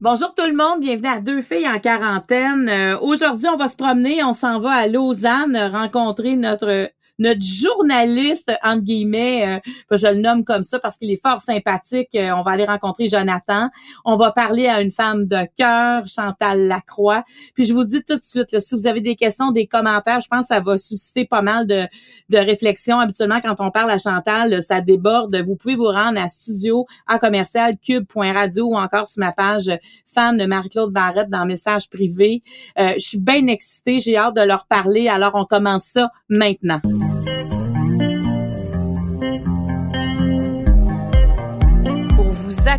Bonjour tout le monde, bienvenue à Deux filles en quarantaine. Euh, Aujourd'hui, on va se promener, on s'en va à Lausanne rencontrer notre notre journaliste, entre guillemets, euh, je le nomme comme ça parce qu'il est fort sympathique. Euh, on va aller rencontrer Jonathan. On va parler à une femme de cœur, Chantal Lacroix. Puis je vous dis tout de suite, là, si vous avez des questions, des commentaires, je pense que ça va susciter pas mal de, de réflexions. Habituellement, quand on parle à Chantal, ça déborde. Vous pouvez vous rendre à studio à commercial cube.radio ou encore sur ma page fan de Marie-Claude Barrette dans message privé. Euh, je suis bien excitée, j'ai hâte de leur parler. Alors, on commence ça maintenant.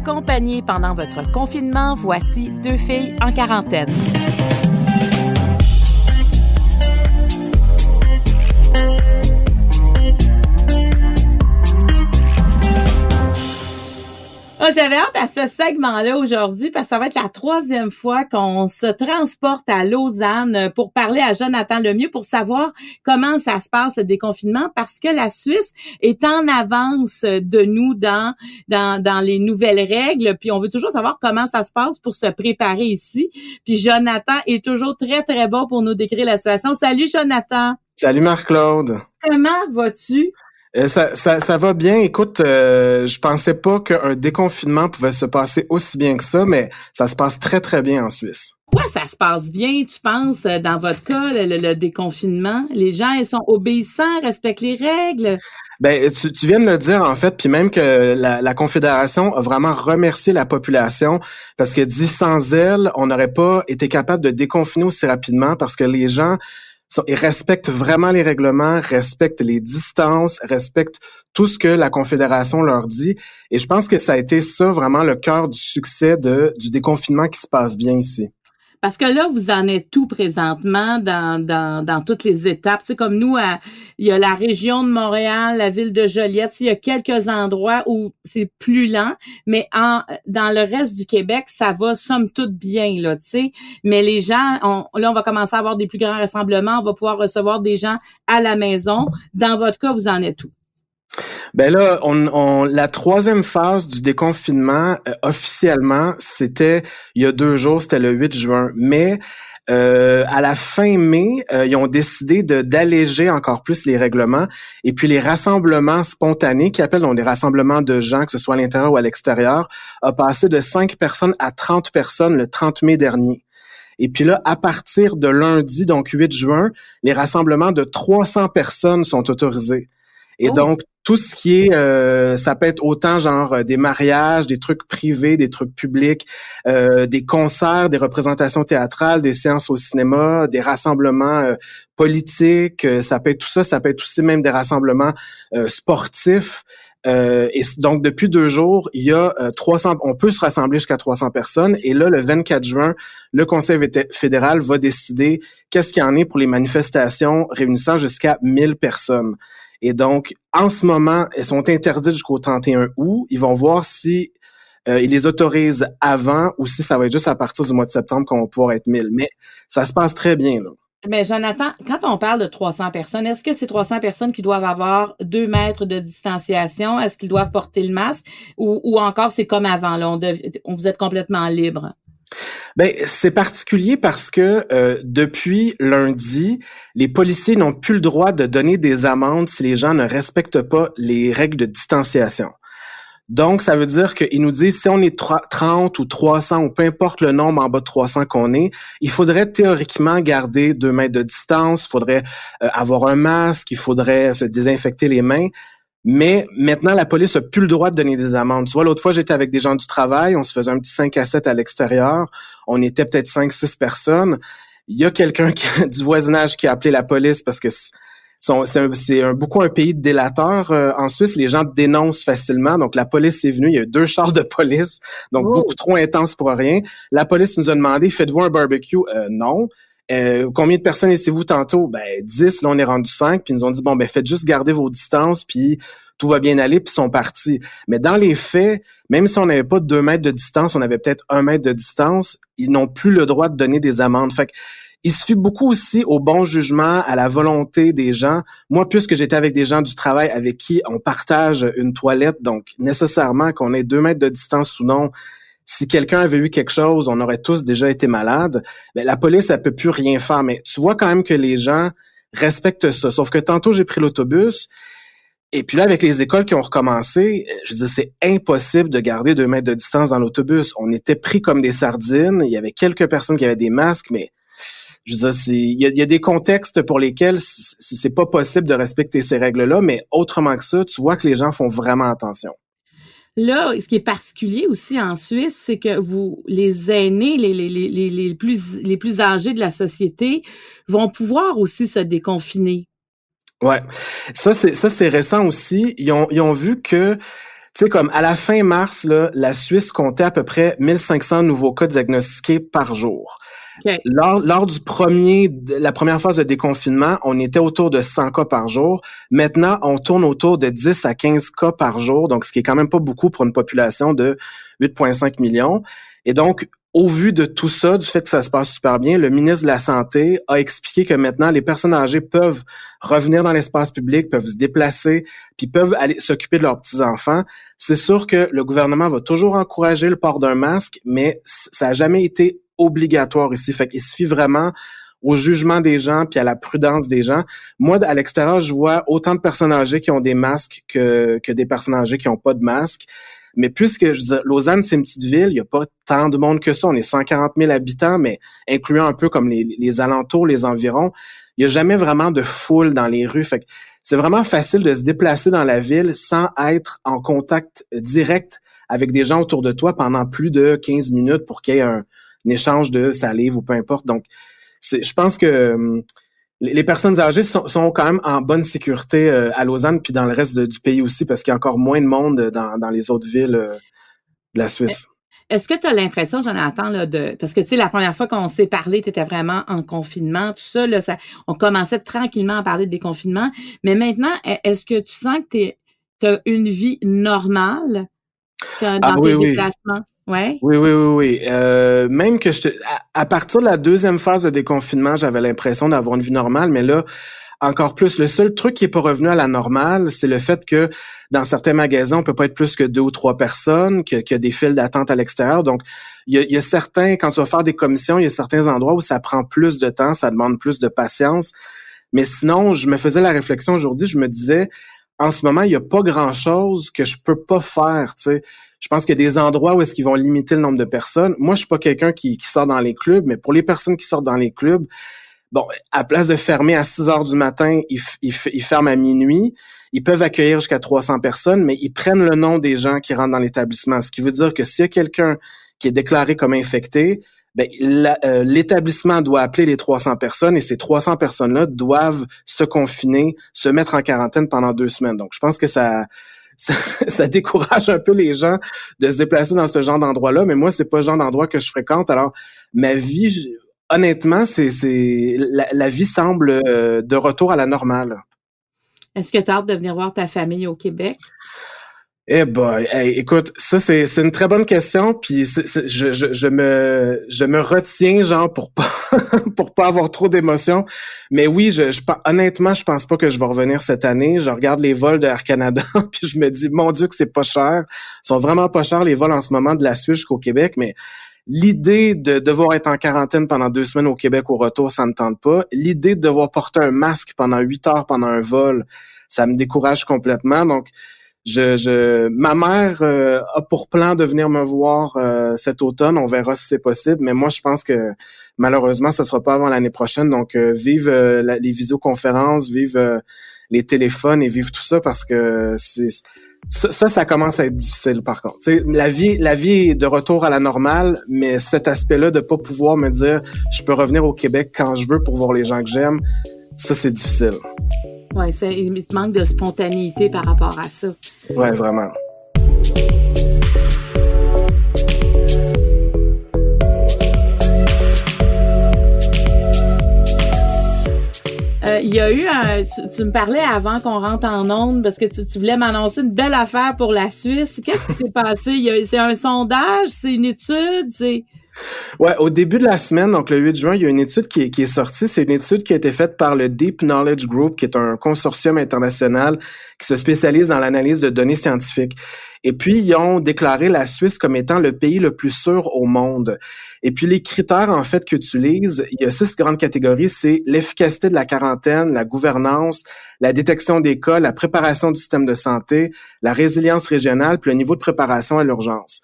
Accompagner pendant votre confinement, voici deux filles en quarantaine. Oh, J'avais hâte à ce segment-là aujourd'hui parce que ça va être la troisième fois qu'on se transporte à Lausanne pour parler à Jonathan Lemieux pour savoir comment ça se passe le déconfinement parce que la Suisse est en avance de nous dans, dans, dans les nouvelles règles. Puis on veut toujours savoir comment ça se passe pour se préparer ici. Puis Jonathan est toujours très, très bon pour nous décrire la situation. Salut Jonathan. Salut Marc-Claude. Comment vas-tu? Euh, ça, ça, ça, va bien. Écoute, euh, je pensais pas qu'un déconfinement pouvait se passer aussi bien que ça, mais ça se passe très, très bien en Suisse. Pourquoi ça se passe bien, tu penses, euh, dans votre cas, le, déconfinement? Les gens, ils sont obéissants, respectent les règles? Ben, tu, tu viens de le dire, en fait, puis même que la, la, Confédération a vraiment remercié la population parce que dit sans elle, on n'aurait pas été capable de déconfiner aussi rapidement parce que les gens ils respectent vraiment les règlements, respectent les distances, respectent tout ce que la Confédération leur dit. Et je pense que ça a été ça vraiment le cœur du succès de, du déconfinement qui se passe bien ici. Parce que là, vous en êtes tout présentement dans, dans, toutes les étapes? C'est comme nous, il y a la région de Montréal, la ville de Joliette. Il y a quelques endroits où c'est plus lent, mais en, dans le reste du Québec, ça va somme toute bien, là, tu sais. Mais les gens, on, là, on va commencer à avoir des plus grands rassemblements. On va pouvoir recevoir des gens à la maison. Dans votre cas, vous en êtes où? Ben là, on, la troisième phase du déconfinement euh, officiellement, c'était il y a deux jours, c'était le 8 juin. Mais euh, à la fin mai, euh, ils ont décidé de d'alléger encore plus les règlements et puis les rassemblements spontanés, qui appellent donc des rassemblements de gens, que ce soit à l'intérieur ou à l'extérieur, a passé de 5 personnes à 30 personnes le 30 mai dernier. Et puis là, à partir de lundi, donc 8 juin, les rassemblements de 300 personnes sont autorisés. Et oh. donc, tout ce qui est, euh, ça peut être autant genre euh, des mariages, des trucs privés, des trucs publics, euh, des concerts, des représentations théâtrales, des séances au cinéma, des rassemblements politiques, ça peut être tout ça, ça peut être aussi même des rassemblements sportifs. et donc depuis deux jours, il y a 300, on peut se rassembler jusqu'à 300 personnes. Et là, le 24 juin, le Conseil fédéral va décider qu'est-ce qu'il y en est pour les manifestations réunissant jusqu'à 1000 personnes. Et donc, en ce moment, elles sont interdites jusqu'au 31 août. Ils vont voir si euh, ils les autorisent avant ou si ça va être juste à partir du mois de septembre qu'on va pouvoir être 1000. Mais ça se passe très bien, là. Mais Jonathan, quand on parle de 300 personnes, est-ce que c'est 300 personnes qui doivent avoir deux mètres de distanciation? Est-ce qu'ils doivent porter le masque? Ou, ou encore c'est comme avant, là, on, on vous êtes complètement libre? Ben, c'est particulier parce que euh, depuis lundi, les policiers n'ont plus le droit de donner des amendes si les gens ne respectent pas les règles de distanciation. Donc, ça veut dire qu'ils nous disent, si on est 30 ou 300 ou peu importe le nombre en bas de 300 qu'on est, il faudrait théoriquement garder deux mètres de distance, il faudrait euh, avoir un masque, il faudrait se désinfecter les mains. Mais maintenant, la police a plus le droit de donner des amendes. Tu vois, l'autre fois, j'étais avec des gens du travail, on se faisait un petit 5 à 7 à l'extérieur. On était peut-être 5, 6 personnes. Il y a quelqu'un du voisinage qui a appelé la police parce que c'est un, beaucoup un pays de délateurs euh, en Suisse. Les gens dénoncent facilement. Donc, la police est venue. Il y a eu deux chars de police. Donc, oh. beaucoup trop intense pour rien. La police nous a demandé, faites-vous un barbecue? Euh, non. Euh, combien de personnes étiez-vous tantôt? Ben, 10, là, on est rendu 5, puis ils nous ont dit, bon, ben, faites juste garder vos distances, puis tout va bien aller, puis ils sont partis. Mais dans les faits, même si on n'avait pas deux mètres de distance, on avait peut-être un mètre de distance, ils n'ont plus le droit de donner des amendes. Fait il se fie beaucoup aussi au bon jugement, à la volonté des gens. Moi, puisque j'étais avec des gens du travail avec qui on partage une toilette, donc nécessairement qu'on ait deux mètres de distance ou non, si quelqu'un avait eu quelque chose, on aurait tous déjà été malades. Mais la police, elle peut plus rien faire. Mais tu vois quand même que les gens respectent ça. Sauf que tantôt, j'ai pris l'autobus. Et puis là, avec les écoles qui ont recommencé, je dis c'est impossible de garder deux mètres de distance dans l'autobus. On était pris comme des sardines. Il y avait quelques personnes qui avaient des masques, mais je veux dire, il y, a, des contextes pour lesquels c'est pas possible de respecter ces règles-là, mais autrement que ça, tu vois que les gens font vraiment attention. Là, ce qui est particulier aussi en Suisse, c'est que vous, les aînés, les, les, les, les, plus, les plus âgés de la société vont pouvoir aussi se déconfiner. Ouais, ça c'est ça c'est récent aussi. Ils ont, ils ont vu que tu sais, comme à la fin mars, là, la Suisse comptait à peu près 1500 nouveaux cas diagnostiqués par jour. Lors, du premier, la première phase de déconfinement, on était autour de 100 cas par jour. Maintenant, on tourne autour de 10 à 15 cas par jour, donc ce qui est quand même pas beaucoup pour une population de 8,5 millions. Et donc, au vu de tout ça, du fait que ça se passe super bien, le ministre de la Santé a expliqué que maintenant, les personnes âgées peuvent revenir dans l'espace public, peuvent se déplacer, puis peuvent aller s'occuper de leurs petits-enfants. C'est sûr que le gouvernement va toujours encourager le port d'un masque, mais ça n'a jamais été obligatoire ici. Fait qu'il suffit vraiment au jugement des gens puis à la prudence des gens. Moi, à l'extérieur, je vois autant de personnes âgées qui ont des masques que, que des personnes âgées qui n'ont pas de masque. Mais puisque je Lausanne, c'est une petite ville, il n'y a pas tant de monde que ça. On est 140 000 habitants, mais incluant un peu comme les, les alentours, les environs, il n'y a jamais vraiment de foule dans les rues. Fait c'est vraiment facile de se déplacer dans la ville sans être en contact direct avec des gens autour de toi pendant plus de 15 minutes pour qu'il y ait un, échange de salive ou peu importe. Donc, je pense que hum, les personnes âgées sont, quand même en bonne sécurité euh, à Lausanne puis dans le reste du pays aussi parce qu'il y a encore moins de monde dans, dans les autres villes euh, de la Suisse. Est-ce que tu as l'impression, Jonathan, là, de. Parce que tu sais, la première fois qu'on s'est parlé, tu étais vraiment en confinement, tout ça, là, ça, on commençait tranquillement à parler de déconfinement. Mais maintenant, e, est-ce que tu sens que tu as une vie normale dans ah tes déplacements? Oui, oui, oui, oui. Euh, même que je te, à, partir de la deuxième phase de déconfinement, j'avais l'impression d'avoir une vie normale, mais là, encore plus. Le seul truc qui est pas revenu à la normale, c'est le fait que dans certains magasins, on peut pas être plus que deux ou trois personnes, qu'il y a des files d'attente à l'extérieur. Donc, il y, a, il y a certains, quand tu vas faire des commissions, il y a certains endroits où ça prend plus de temps, ça demande plus de patience. Mais sinon, je me faisais la réflexion aujourd'hui, je me disais, en ce moment, il n'y a pas grand-chose que je peux pas faire. Tu sais. Je pense qu'il y a des endroits où est-ce qu'ils vont limiter le nombre de personnes. Moi, je suis pas quelqu'un qui, qui sort dans les clubs, mais pour les personnes qui sortent dans les clubs, bon, à place de fermer à 6 heures du matin, ils, ils, ferment à minuit. Ils peuvent accueillir jusqu'à 300 personnes, mais ils prennent le nom des gens qui rentrent dans l'établissement. Ce qui veut dire que s'il y a quelqu'un qui est déclaré comme infecté, ben, euh, l'établissement doit appeler les 300 personnes et ces 300 personnes-là doivent se confiner, se mettre en quarantaine pendant deux semaines. Donc, je pense que ça, ça, décourage un peu les gens de se déplacer dans ce genre d'endroit-là. Mais moi, c'est pas le genre d'endroit que je fréquente. Alors, ma vie, honnêtement, c'est, c'est la, la, vie semble euh, de retour à la normale. Est-ce que tu as hâte de venir voir ta famille au Québec? Eh ben, écoute, ça c'est une très bonne question, puis je, je, me je me retiens genre pour pas pour pas avoir trop d'émotions, mais oui, je, je honnêtement, je pense pas que je vais revenir cette année. Je regarde les vols de Canada, puis je me dis mon Dieu que c'est pas cher, ils sont vraiment pas chers les vols en ce moment de la Suisse jusqu'au Québec, mais L'idée de devoir être en quarantaine pendant deux semaines au Québec au retour, ça ne tente pas. L'idée de devoir porter un masque pendant huit heures pendant un vol, ça me décourage complètement. Donc, je, ma mère euh, a pour plan de venir me voir euh, cet automne. On verra si c'est possible, mais moi je pense que malheureusement ça sera pas avant l'année prochaine. Donc euh, vive les visioconférences, vive les téléphones et vive tout ça parce que c'est ça, ça, commence à être difficile par contre. la vie, la vie est de retour à la normale, mais cet aspect-là de pas pouvoir me dire je peux revenir au Québec quand je veux pour voir les gens que j'aime, ça c'est difficile. Oui, il manque de spontanéité par rapport à ça. Oui, vraiment. Euh, il y a eu un, tu, me parlais avant qu'on rentre en onde parce que tu, tu voulais m'annoncer une belle affaire pour la Suisse. Qu'est-ce qui s'est passé? C'est un sondage? C'est une étude? C'est... Ouais, au début de la semaine, donc le 8 juin, il y a une étude qui est, sortie. C'est une étude qui a été faite par le Deep Knowledge Group, qui est un consortium international qui se spécialise dans l'analyse de données scientifiques. Et puis, ils ont déclaré la Suisse comme étant le pays le plus sûr au monde. Et puis, les critères, en fait, qu'utilisent, il y a six grandes catégories. C'est l'efficacité de la quarantaine, la gouvernance, la détection des cas, la préparation du système de santé, la résilience régionale, puis le niveau de préparation à l'urgence.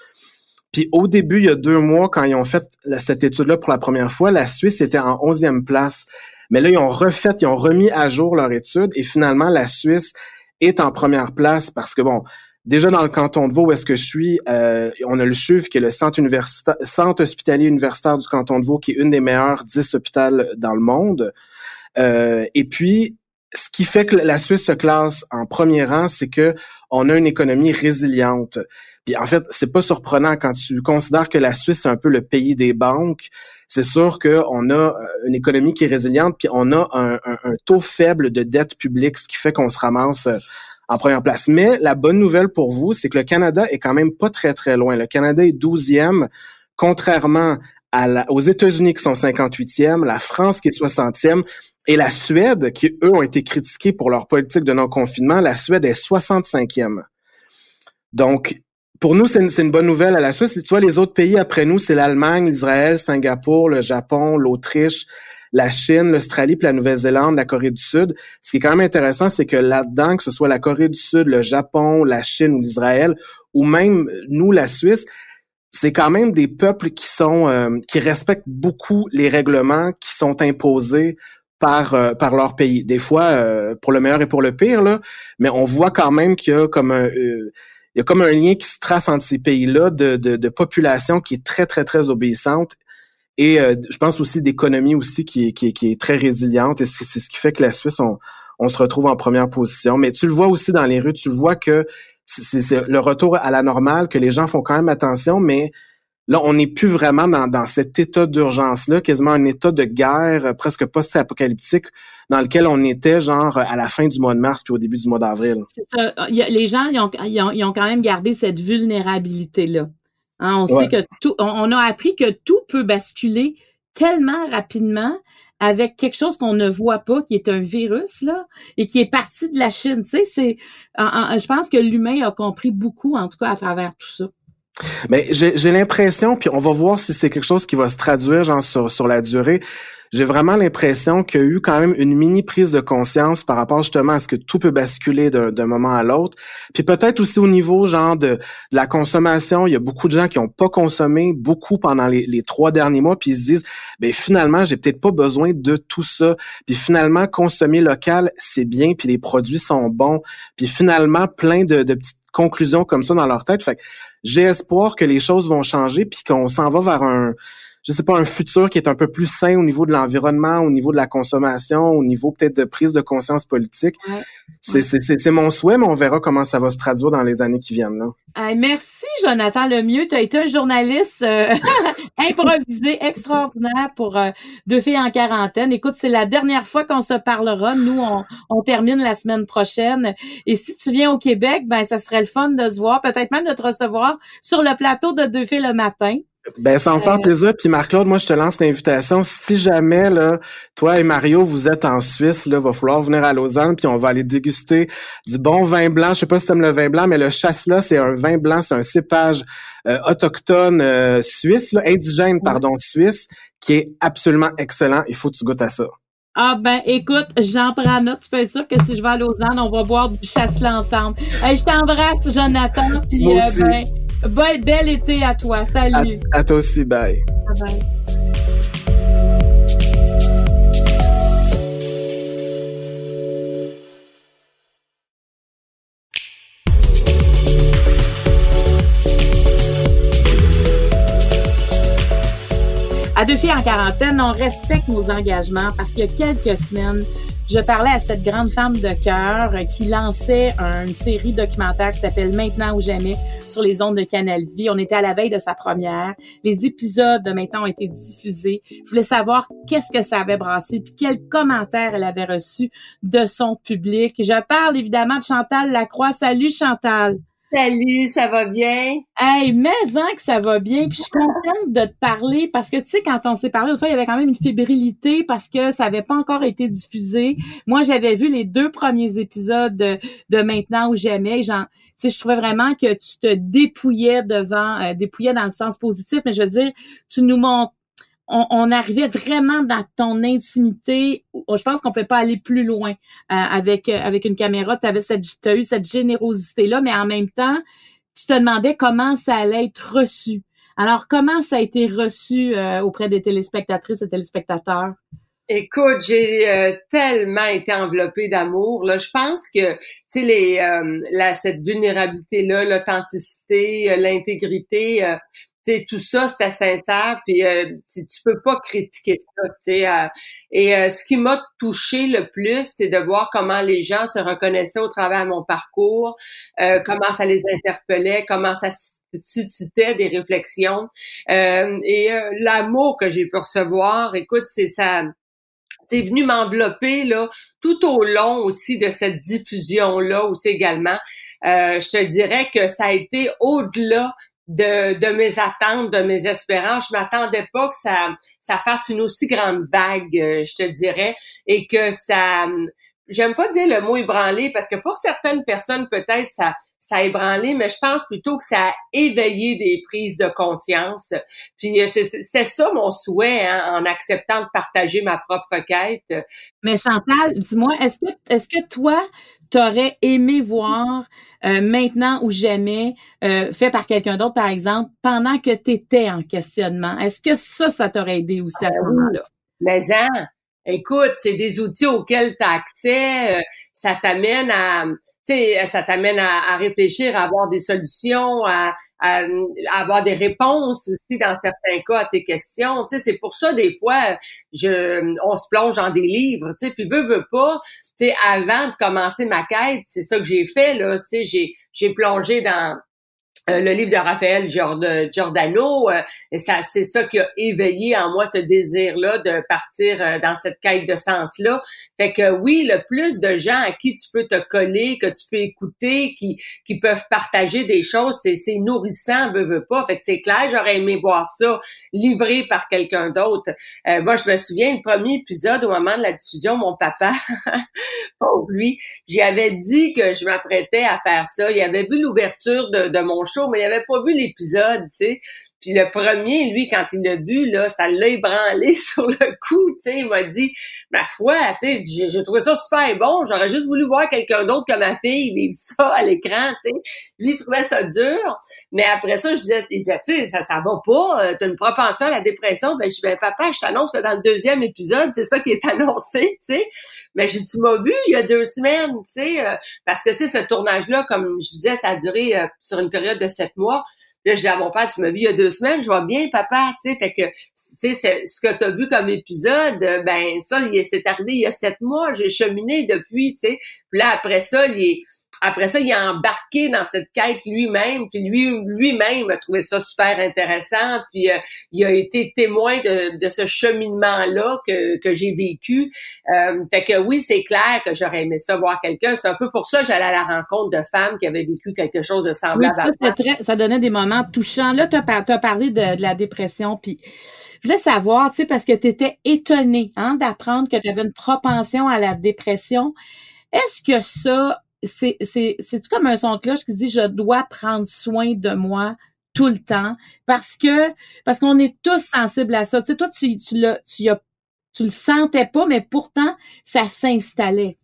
Puis au début, il y a deux mois, quand ils ont fait cette étude-là pour la première fois, la Suisse était en onzième place. Mais là, ils ont refait, ils ont remis à jour leur étude et finalement, la Suisse est en première place parce que, bon, déjà dans le canton de Vaud où est-ce que je suis, euh, on a le CHUV qui est le centre, centre hospitalier universitaire du canton de Vaud qui est une des meilleures dix hôpitaux dans le monde. Euh, et puis, ce qui fait que la Suisse se classe en premier rang, c'est que on a une économie résiliente. Puis en fait, c'est pas surprenant quand tu considères que la Suisse est un peu le pays des banques. C'est sûr qu'on a euh, une économie qui est résiliente, puis on a un, taux faible de dette publique, ce qui fait qu'on se ramasse euh, en première place. Mais la bonne nouvelle pour vous, c'est que le Canada est quand même pas très très loin. Le Canada est 12e, contrairement aux États-Unis qui sont 58e, la France qui est 60e et la Suède qui eux ont été critiqués pour leur politique de non-confinement. La Suède est 65e. Donc pour nous, c'est une, bonne nouvelle à la Suisse. Tu vois, les autres pays après nous, c'est l'Allemagne, l'Israël, Singapour, le Japon, l'Autriche, la Chine, l'Australie, puis la Nouvelle-Zélande, la Corée du Sud. Ce qui est quand même intéressant, c'est que là-dedans, que ce soit la Corée du Sud, le Japon, la Chine ou l'Israël, ou même nous, la Suisse, c'est quand même des peuples qui sont euh, qui respectent beaucoup les règlements qui sont imposés par euh, par leur pays. Des fois, euh, pour le meilleur et pour le pire là, mais on voit quand même qu'il y a comme un il y a comme un lien qui se trace entre ces pays-là de, de, population qui est très, très, très obéissante et euh, je pense aussi d'économie aussi qui est, qui, qui est très résiliente et c'est ce qui fait que la Suisse, on, on se retrouve en première position. Mais tu le vois aussi dans les rues, tu le vois que c'est le retour à la normale, que les gens font quand même attention, mais là, on n'est plus vraiment dans, dans cet état d'urgence-là, quasiment un état de guerre euh, presque post-apocalyptique dans lequel on était genre à la fin du mois de mars puis au début du mois d'avril. C'est ça. les gens, ils ont, ils, ont, quand même gardé cette vulnérabilité-là. Hein, on sait que tout, on, a appris que tout peut basculer tellement rapidement avec quelque chose qu'on ne voit pas, qui est un virus là, et qui est parti de la Chine. Tu sais, c'est, je pense que l'humain a compris beaucoup, en tout cas à travers tout ça. Mais j'ai l'impression, puis on va voir si c'est quelque chose qui va se traduire genre sur, sur la durée j'ai vraiment l'impression qu'il y a eu quand même une mini prise de conscience par rapport justement à ce que tout peut basculer d'un moment à l'autre. Puis peut-être aussi au niveau genre de, la consommation, il y a beaucoup de gens qui n'ont pas consommé beaucoup pendant les, trois derniers mois, puis ils se disent, ben finalement, j'ai peut-être pas besoin de tout ça. Puis finalement, consommer local, c'est bien, puis les produits sont bons. Puis finalement, plein de, de petites conclusions comme ça dans leur tête. Fait que j'ai espoir que les choses vont changer, puis qu'on s'en va vers un je sais pas, un futur qui est un peu plus sain au niveau de l'environnement, au niveau de la consommation, au niveau peut-être de prise de conscience politique. C'est mon souhait, mais on verra comment ça va se traduire dans les années qui viennent. Là. merci, Jonathan Lemieux. Tu as été un journaliste euh, improvisé, extraordinaire pour euh, Deux filles en quarantaine. Écoute, c'est la dernière fois qu'on se parlera. Nous, on, on, termine la semaine prochaine. Et si tu viens au Québec, ben ça serait le fun de se voir, peut-être même de te recevoir sur le plateau de Deux filles le matin. Ben, ça me faire euh, plaisir. Puis Marc-Claude, moi, je te lance l'invitation. Si jamais, là, toi et Mario, vous êtes en Suisse, là, va falloir venir à Lausanne, puis on va aller déguster du bon vin blanc. Je sais pas si aimes le vin blanc, mais le chasse-là, c'est un vin blanc, c'est un cépage euh, autochtone euh, suisse, là, indigène, pardon, suisse, qui est absolument excellent. Il faut que tu goûtes à ça. Ah ben écoute, j'en prends note. Tu peux être sûr que si je vais à Lausanne, on va boire du chasse-là ensemble. je t'embrasse, Jonathan. Puis, ben, Bye, bel été à toi. Salut. À, toi aussi. Bye. Bye bye. À deux filles en quarantaine, on respecte nos engagements parce qu'il y a quelques semaines, je parlais à cette grande femme de cœur qui lançait une série documentaire qui s'appelle Maintenant ou jamais sur les ondes de Canal Vie. On était à la veille de sa première. Les épisodes de Maintenant ont été diffusés. Je voulais savoir qu'est-ce que ça avait brassé puis quels commentaires elle avait reçus de son public. Je parle évidemment de Chantal Lacroix. Salut Chantal. Salut, ça va bien? Hey, mais que ça va bien. Puis je suis contente de te parler parce que tu sais, quand on s'est parlé, il y avait quand même une fébrilité parce que ça avait pas encore été diffusé. Moi, j'avais vu les deux premiers épisodes de, de Maintenant ou Jamais. Genre, tu sais, je trouvais vraiment que tu te dépouillais devant, euh, dépouillais dans le sens positif, mais je veux dire, tu nous montres on, arrivait vraiment dans ton intimité. Je pense qu'on peut pas aller plus loin euh, avec euh, avec une caméra. Tu cette, as eu cette générosité là, mais en même temps, tu te demandais comment ça allait être reçu. Alors, comment ça a été reçu euh, auprès des téléspectatrices et téléspectateurs? Écoute, j'ai tellement été enveloppée d'amour. Là, je pense que tu sais les cette vulnérabilité là, l'authenticité, l'intégrité, tout ça, c'était sincère, puis euh, tu, peux pas critiquer ça, tu sais. Euh, et euh, ce qui m'a touché le plus, c'est de voir comment les gens se reconnaissaient au travers de mon parcours, comment ça les interpellait, comment ça suscitait des réflexions. et l'amour que j'ai pu recevoir, écoute, c'est ça c'est venu m'envelopper là tout au long aussi de cette diffusion là aussi également. je te dirais que ça a été au-delà de, de mes attentes, de mes espérances. Je m'attendais pas que ça, ça fasse une aussi grande vague, euh, je te dirais, et que ça, j'aime pas dire le mot ébranlé parce que pour certaines personnes peut-être ça ça a mais je pense plutôt que ça a éveillé des prises de conscience. Puis euh, c'est ça mon souhait hein, en acceptant de partager ma propre quête. Mais Chantal, dis-moi, est-ce que est-ce que toi t'aurais aimé voir euh, maintenant ou jamais euh, fait par quelqu'un d'autre, par exemple, pendant que tu étais en questionnement? Est-ce que ça, ça t'aurait aidé aussi à ce ah moment-là? Mais hein, écoute, c'est des outils auxquels tu as accès, euh, ça t'amène à ça t'amène à, réfléchir, à avoir des solutions, à, avoir des réponses aussi dans certains cas à tes questions. Tu sais, c'est pour ça des fois je on se plonge dans des livres, tu sais, puis veut veut pas, tu sais, avant de commencer ma quête, c'est ça que j'ai fait là, tu sais, j'ai j'ai plongé dans euh, le livre de Raphaël Giordano, euh, ça, c'est ça qui a éveillé en moi ce désir-là de partir euh, dans cette quête de sens-là. Fait que oui, le plus de gens à qui tu peux te coller, que tu peux écouter, qui, qui peuvent partager des choses, c'est, nourrissant, veut, veut pas. Fait que c'est clair, j'aurais aimé voir ça livré par quelqu'un d'autre. moi, je me souviens, le premier épisode, au moment de la diffusion, mon papa, pauvre lui, j'y avais dit que je m'apprêtais à faire ça. Il avait vu l'ouverture de, mon mais il avait pas vu l'épisode, tu sais. Puis le premier, lui, quand il l'a vu, là, ça l'a ébranlé sur le coup, tu sais. Il m'a dit, ma foi, tu sais, j'ai trouvé ça super bon. J'aurais juste voulu voir quelqu'un d'autre que ma fille vivre ça à l'écran, tu sais. Lui, il trouvait ça dur. Mais après ça, je disais, il disait, tu sais, ça, ça va pas. Euh, t'as une propension à la dépression. Ben, je dis, ben, papa, je t'annonce que dans le deuxième épisode, c'est ça qui est annoncé, tu sais. Mais j'ai tu m'as vu il y a deux semaines, tu sais, euh, parce que, c'est ce tournage-là, comme je disais, ça a duré euh, sur une période de sept mois. Là, je dis à mon père, tu m'as vu il y a deux semaines, je vois bien, papa, tu sais, fait que, tu sais, ce que tu as vu comme épisode, ben, ça, c'est arrivé il y a sept mois, j'ai cheminé depuis, tu sais. Puis là, après ça, il est, après ça, il a embarqué dans cette quête lui-même, puis lui lui-même a trouvé ça super intéressant, puis euh, il a été témoin de, de ce cheminement-là que, que j'ai vécu. Euh, fait que oui, c'est clair que j'aurais aimé ça voir quelqu'un. C'est un peu pour ça que j'allais à la rencontre de femmes qui avaient vécu quelque chose de semblable ça, ça donnait des moments touchants. Là, tu as, parlé de, de la dépression, puis je voulais savoir, tu sais, parce que tu étais étonnée hein, d'apprendre que tu avais une propension à la dépression. Est-ce que ça, c'est c'est c'est comme un son de cloche qui dit je dois prendre soin de moi tout le temps? Parce que parce qu'on est tous sensibles à ça. Tu sais toi tu tu le tu as tu le sentais pas mais pourtant ça s'installait.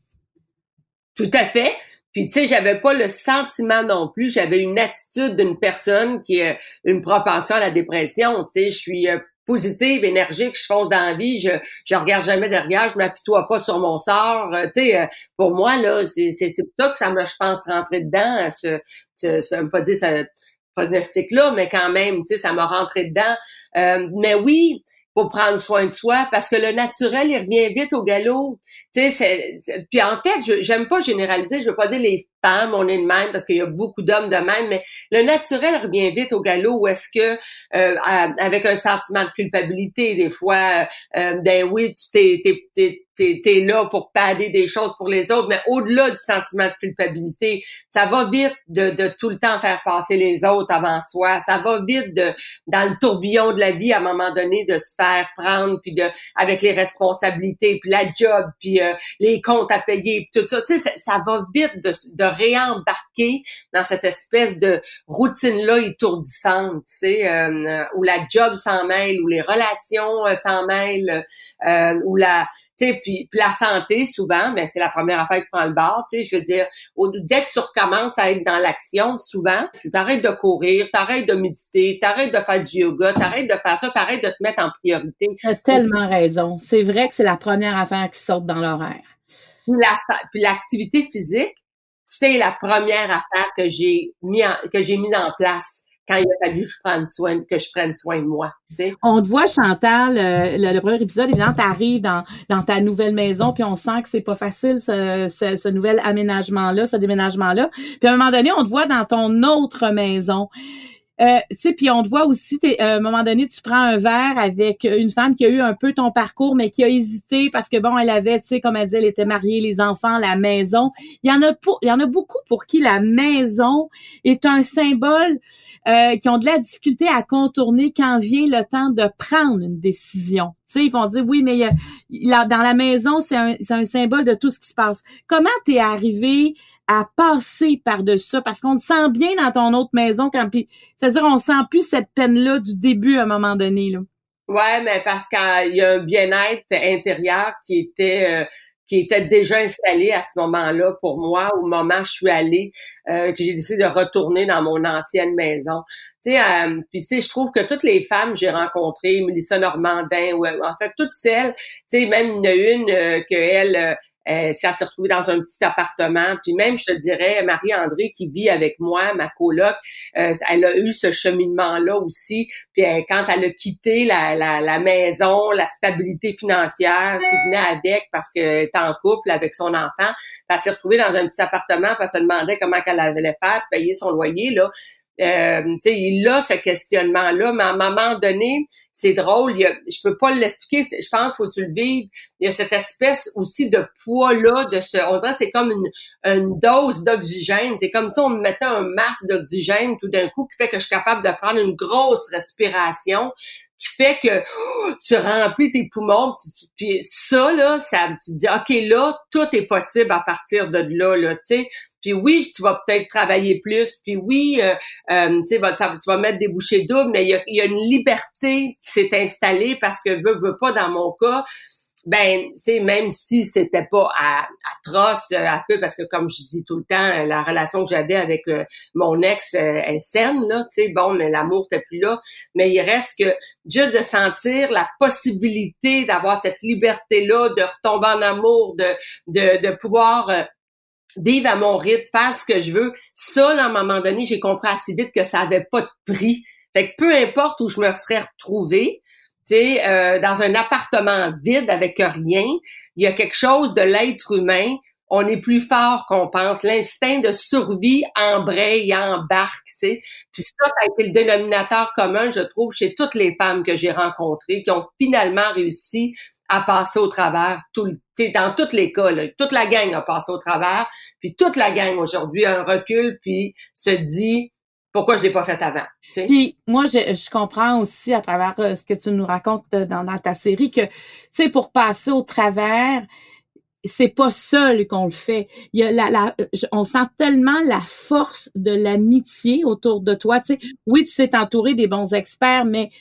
Tout à fait. Puis tu sais, j'avais pas le sentiment non plus, j'avais une attitude d'une personne qui a une propension à la dépression, tu sais, je suis euh, positive, énergique, je fonce dans la vie, je je regarde jamais derrière, je m'apitoie pas sur mon sort. Euh, tu sais, euh, pour moi là, c'est c'est ça que ça me, je pense, rentrer dedans, ce, ce, ce pas dire ce prognostic là, mais quand même, tu sais, ça m'a rentré dedans. Euh, mais oui, pour prendre soin de soi parce que le naturel il revient vite au galop tu sais puis en fait j'aime pas généraliser je veux pas dire les femme, on est de même parce qu'il y a beaucoup d'hommes de même, mais le naturel revient vite au galop où est-ce que euh, avec un sentiment de culpabilité des fois, euh, ben oui, tu t'es, t'es, t'es, t'es là pour pader des choses pour les autres, mais au-delà du sentiment de culpabilité, ça va vite de, de tout le temps faire passer les autres avant soi. Ça va vite de dans le tourbillon de la vie à un moment donné de se faire prendre puis de avec les responsabilités puis la job puis euh, les comptes à payer puis tout ça. Tu sais, ça, va vite de, de réembarquer dans cette espèce de routine là étourdissante, tu sais, euh, où la job s'en mêle, où les relations euh, s'en mêlent, euh, où la puis, la santé, souvent, ben, c'est la première affaire qui prend le bord. Tu sais, je veux dire, dès que tu recommences à être dans l'action, souvent, tu t'arrêtes de courir, t'arrêtes de méditer, t'arrêtes de faire du yoga, t'arrêtes de faire ça, t'arrêtes de te mettre en priorité. Tu as tellement raison. C'est vrai que c'est la première affaire qui saute dans l'horaire. Puis l'activité physique, c'est la première affaire que j'ai mis en, que j'ai mis en place quand il a fallu que je prenne soin, de moi. On te voit, Chantal, euh, le, premier épisode, évidemment, tu arrives dans, dans ta nouvelle maison, puis on sent que c'est pas facile, ce, ce, ce nouvel aménagement-là, ce déménagement-là. Puis à un moment donné, on te voit dans ton autre maison. Euh, tu sais, puis on te voit aussi, euh, à un moment donné, tu prends un verre avec une femme qui a eu un peu ton parcours, mais qui a hésité parce que bon, elle avait, tu sais, comme elle dit, elle était mariée, les enfants, la maison. Il y en a pour, il y en a beaucoup pour qui la maison est un symbole euh, qui ont de la difficulté à contourner quand vient le temps de prendre une décision. Tu sais, ils vont dire oui, mais dans la maison, c'est un, un symbole de tout ce qui se passe. Comment t'es arrivé à passer par-dessus ça parce qu'on te sent bien dans ton autre maison quand c'est-à-dire on sent plus cette peine-là du début à un moment donné là. Ouais, mais parce qu'il y a un bien-être intérieur qui était euh, qui était déjà installé à ce moment-là pour moi, au moment où je suis allée, euh, que j'ai décidé de retourner dans mon ancienne maison. Tu sais, euh, puis tu sais, je trouve que toutes les femmes que j'ai rencontrées, Mélissa Normandin, ou en fait toutes celles, tu sais, même une euh, que elle, euh, s'est retrouvée dans un petit appartement. Puis même, je te dirais, Marie-André qui vit avec moi, ma coloc, euh, elle a eu ce cheminement-là aussi. Puis euh, quand elle a quitté la, la, la, maison, la stabilité financière qui venait avec parce qu'elle était en couple avec son enfant, elle s'est retrouvée dans un petit appartement, puis elle se demandait comment qu'elle allait faire payer son loyer. là. Euh, il a ce questionnement-là, mais à un moment donné, c'est drôle, il je peux pas l'expliquer, je pense faut que tu le vives. Il y a cette espèce aussi de poids-là, de ce, on dirait c'est comme une, une dose d'oxygène. C'est comme si on me mettait un masque d'oxygène tout d'un coup qui fait que je suis capable de prendre une grosse respiration qui fait que oh, tu remplis tes poumons, puis ça là, ça tu te dis ok là tout est possible à partir de là là, tu sais. Puis oui, tu vas peut-être travailler plus. Puis oui, euh, euh, tu sais, tu vas mettre des bouchées doubles, mais il y a, une liberté qui s'est installée parce que veux, veux pas dans mon cas ben, c'est même si c'était pas à, atroce euh, un peu parce que comme je dis tout le temps, la relation que j'avais avec euh, mon ex euh, est saine là, tu sais, bon, mais l'amour n'était plus là, mais il reste que juste de sentir la possibilité d'avoir cette liberté là, de retomber en amour, de de, de pouvoir vivre à mon rythme, faire ce que je veux. Ça, là, à un moment donné, j'ai compris assez vite que ça avait pas de prix. Fait que peu importe où je me serais retrouvée, euh, dans un appartement vide avec rien, il y a quelque chose de l'être humain. On est plus fort qu'on pense. L'instinct de survie embraye, embarque, tu Puis ça, ça a été le dénominateur commun, je trouve, chez toutes les femmes que j'ai rencontrées, qui ont finalement réussi à passer au travers, tout, dans tous les cas, toute la gang a passé au travers, puis toute la gang aujourd'hui a un recul, puis se dit, pourquoi je l'ai pas fait avant. Puis moi, je, je, comprends aussi à travers euh, ce que tu nous racontes euh, dans, dans ta série que, tu sais, pour passer au travers, c'est pas seul qu'on le fait. Il y a la, la, on sent tellement la force de l'amitié autour de toi. Tu sais, oui, tu sais t'entourer des bons experts, mais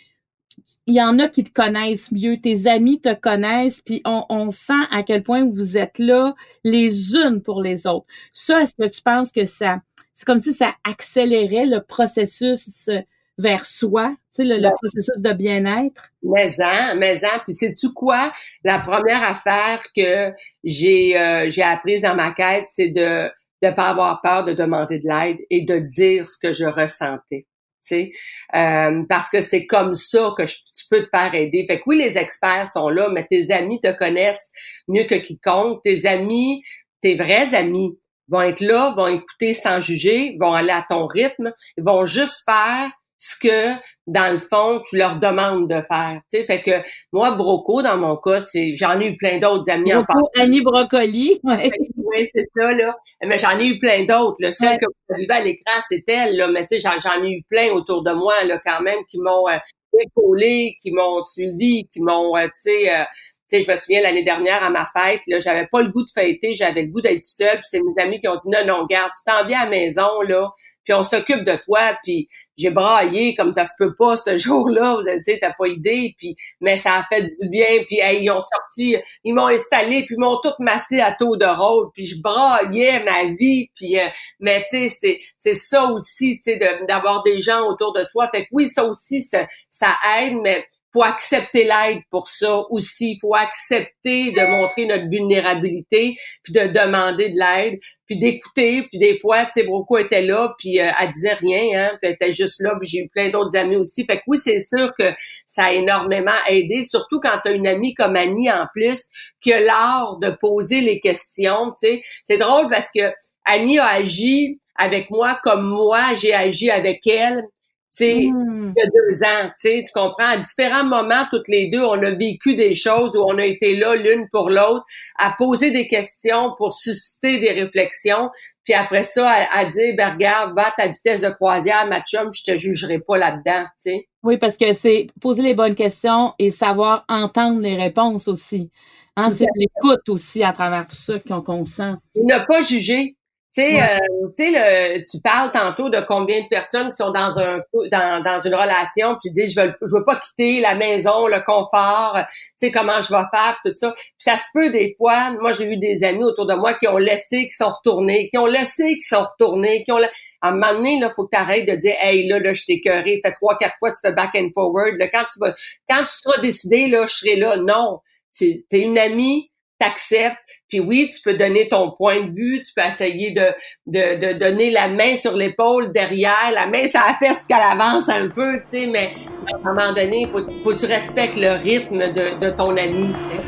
il y en a qui te connaissent mieux, tes amis te connaissent, puis on, on sent à quel point vous êtes là les unes pour les autres. Ça, est-ce que tu penses que ça, c'est comme si ça accélérait le processus vers soi, tu sais, le, processus de bien-être. Mais en, mais en, puis sais-tu quoi? La première affaire que j'ai euh, j'ai apprise dans ma quête, c'est de ne pas avoir peur de demander de l'aide et de dire ce que je ressentais. sais, euh, parce que c'est comme ça que tu peux te faire aider. Fait que oui, les experts sont là, mais tes amis te connaissent mieux que quiconque. Tes amis, tes vrais amis, vont être là, vont écouter sans juger, vont aller à ton rythme, ils vont juste faire ce que, dans le fond, tu leur demandes de faire. Tu sais, fait que moi, Broco, dans mon cas, c'est j'en ai eu plein d'autres amis en part. Annie Brocoli. Ouais. Oui, c'est ça, là. Mais j'en ai eu plein d'autres. Là. Celle que vous avez à l'écran, c'est elle, là. Mais tu sais, j'en ai eu plein autour de moi, là, quand même, qui m'ont euh, épaulé, qui m'ont suivi, qui m'ont, euh, tu sais, euh, sais, je me souviens l'année dernière à ma fête, là, j'avais pas le goût de fêter, j'avais le goût d'être seule. Puis c'est mes amis qui ont dit non, non, garde, tu t'en viens à la maison là, puis on s'occupe de toi. Puis j'ai braillé comme ça se peut pas ce jour-là. Vous avez dit, t'as pas idée. Puis mais ça a fait du bien. Puis ils ont sorti, ils m'ont installé, puis ils m'ont tout massé à taux de rôle. Puis je braillais ma vie. Puis euh, mais tu sais, c'est c'est ça aussi, tu sais, d'avoir des gens autour de soi. Fait que oui, ça aussi, ça, ça aide, mais faut accepter l'aide pour ça aussi. Faut accepter de montrer notre vulnérabilité, puis de demander de l'aide, puis d'écouter. Puis des fois, tu sais, Broco était là, puis euh, elle disait rien, hein, puis elle était juste là. Puis j'ai eu plein d'autres amis aussi. Fait que oui, c'est sûr que ça a énormément aidé, surtout quand tu as une amie comme Annie en plus, qui a l'art de poser les questions. Tu sais, c'est drôle parce que Annie a agi avec moi comme moi j'ai agi avec elle sais, mmh. il y a deux ans, tu tu comprends, à différents moments, toutes les deux, on a vécu des choses où on a été là l'une pour l'autre, à poser des questions pour susciter des réflexions, puis après ça, à, dire, ben regarde, va à ta vitesse de croisière, ma chum, je te jugerai pas là-dedans, tu sais. Oui, parce que c'est poser les bonnes questions et savoir entendre les réponses aussi. Hein, c'est l'écoute aussi à travers tout ça qu'on sent. Ne pas juger, tu sais, euh, tu parles tantôt de combien de personnes qui sont dans un dans, dans une relation puis disent je veux je veux pas quitter la maison, le confort, tu sais comment je vais faire tout ça. Puis ça se peut des fois, moi j'ai eu des amis autour de moi qui ont laissé qui sont retournés, qui ont laissé qui sont retournés, qui ont à un moment donné, là, faut que tu arrêtes de dire Hey, là, là, je t'ai cœuré, fait trois, quatre fois, tu fais back and forward. Là, quand tu vas quand tu seras décidé, là, je serai là. Non. Tu es une amie, t'acceptes. Puis oui, tu peux donner ton point de vue, tu peux essayer de, de, donner la main sur l'épaule derrière, la main ça fait ce qu'elle avance un peu, tu sais, mais à un moment donné, il faut, faut que tu respectes le rythme de, de ton ami, tu sais.